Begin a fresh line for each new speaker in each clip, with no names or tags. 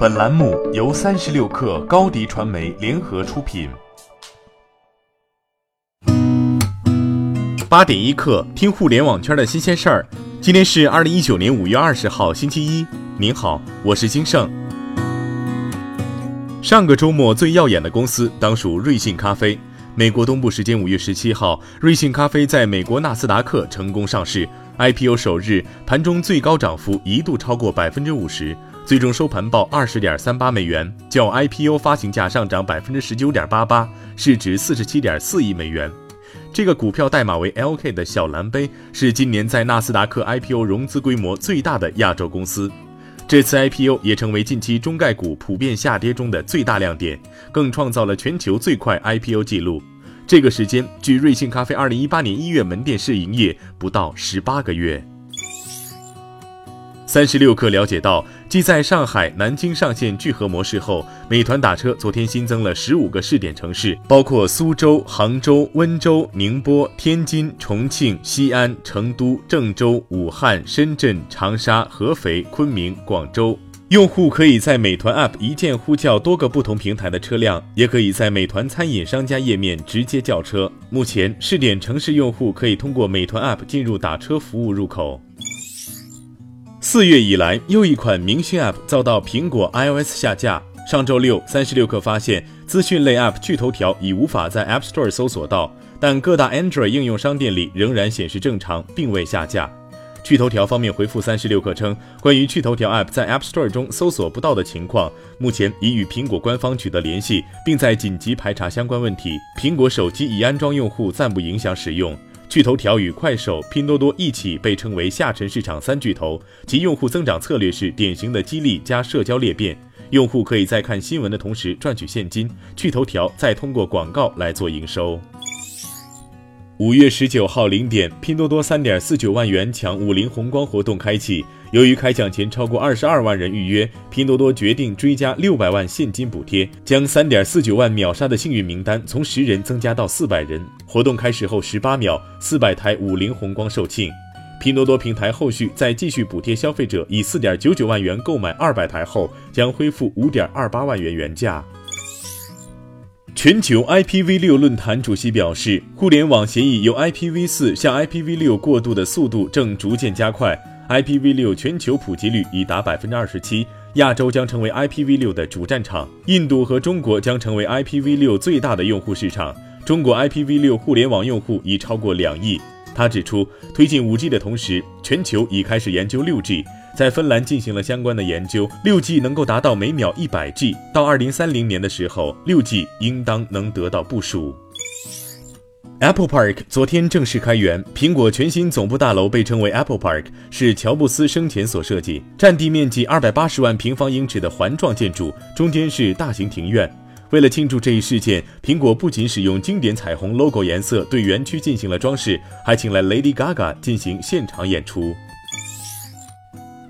本栏目由三十六氪高低传媒联合出品。
八点一刻，听互联网圈的新鲜事儿。今天是二零一九年五月二十号，星期一。您好，我是金盛。上个周末最耀眼的公司当属瑞幸咖啡。美国东部时间五月十七号，瑞幸咖啡在美国纳斯达克成功上市。IPO 首日盘中最高涨幅一度超过百分之五十。最终收盘报二十点三八美元，较 IPO 发行价上涨百分之十九点八八，市值四十七点四亿美元。这个股票代码为 LK 的小蓝杯是今年在纳斯达克 IPO 融资规模最大的亚洲公司。这次 IPO 也成为近期中概股普遍下跌中的最大亮点，更创造了全球最快 IPO 记录。这个时间距瑞幸咖啡二零一八年一月门店试营业不到十八个月。三十六氪了解到，继在上海、南京上线聚合模式后，美团打车昨天新增了十五个试点城市，包括苏州、杭州、温州、宁波、天津、重庆、西安、成都、郑州、武汉、深圳、长沙、合肥、昆明、广州。用户可以在美团 App 一键呼叫多个不同平台的车辆，也可以在美团餐饮商家页面直接叫车。目前，试点城市用户可以通过美团 App 进入打车服务入口。四月以来，又一款明星 App 遭到苹果 iOS 下架。上周六，三十六氪发现，资讯类 App 趣头条已无法在 App Store 搜索到，但各大 Android 应用商店里仍然显示正常，并未下架。趣头条方面回复三十六氪称，关于趣头条 App 在 App Store 中搜索不到的情况，目前已与苹果官方取得联系，并在紧急排查相关问题。苹果手机已安装用户暂不影响使用。趣头条与快手、拼多多一起被称为下沉市场三巨头，其用户增长策略是典型的激励加社交裂变。用户可以在看新闻的同时赚取现金，趣头条再通过广告来做营收。五月十九号零点，拼多多三点四九万元抢五菱宏光活动开启。由于开奖前超过二十二万人预约，拼多多决定追加六百万现金补贴，将三点四九万秒杀的幸运名单从十人增加到四百人。活动开始后十八秒，四百台五菱宏光售罄。拼多多平台后续再继续补贴消费者，以四点九九万元购买二百台后，将恢复五点二八万元原价。全球 IPv6 论坛主席表示，互联网协议由 IPv4 向 IPv6 过渡的速度正逐渐加快，IPv6 全球普及率已达百分之二十七，亚洲将成为 IPv6 的主战场，印度和中国将成为 IPv6 最大的用户市场。中国 IPv6 互联网用户已超过两亿。他指出，推进 5G 的同时，全球已开始研究 6G。在芬兰进行了相关的研究，6G 能够达到每秒 100G，到2030年的时候，6G 应当能得到部署。Apple Park 昨天正式开园，苹果全新总部大楼被称为 Apple Park，是乔布斯生前所设计，占地面积280万平方英尺的环状建筑，中间是大型庭院。为了庆祝这一事件，苹果不仅使用经典彩虹 logo 颜色对园区进行了装饰，还请来 Lady Gaga 进行现场演出。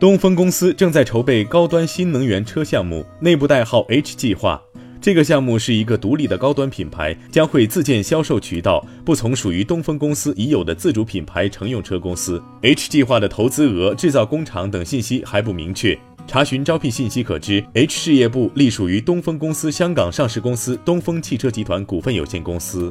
东风公司正在筹备高端新能源车项目，内部代号 H 计划。这个项目是一个独立的高端品牌，将会自建销售渠道，不从属于东风公司已有的自主品牌乘用车公司。H 计划的投资额、制造工厂等信息还不明确。查询招聘信息可知，H 事业部隶属于东风公司香港上市公司东风汽车集团股份有限公司。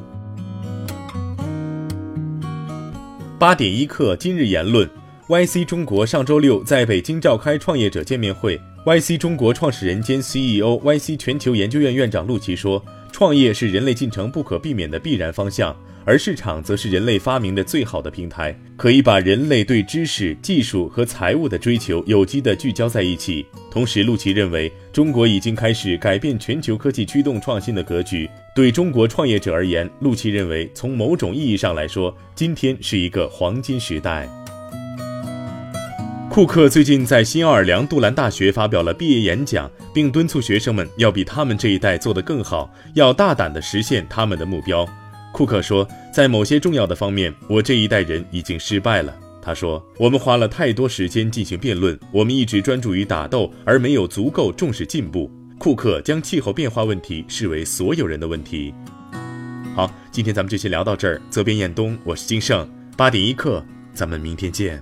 八点一刻，今日言论。YC 中国上周六在北京召开创业者见面会。YC 中国创始人兼 CEO、YC 全球研究院院长陆琪说：“创业是人类进程不可避免的必然方向，而市场则是人类发明的最好的平台，可以把人类对知识、技术和财务的追求有机地聚焦在一起。”同时，陆琪认为，中国已经开始改变全球科技驱动创新的格局。对中国创业者而言，陆琪认为，从某种意义上来说，今天是一个黄金时代。库克最近在新奥尔良杜兰大学发表了毕业演讲，并敦促学生们要比他们这一代做得更好，要大胆地实现他们的目标。库克说，在某些重要的方面，我这一代人已经失败了。他说，我们花了太多时间进行辩论，我们一直专注于打斗，而没有足够重视进步。库克将气候变化问题视为所有人的问题。好，今天咱们就先聊到这儿。责编：彦东，我是金盛。八点一刻，咱们明天见。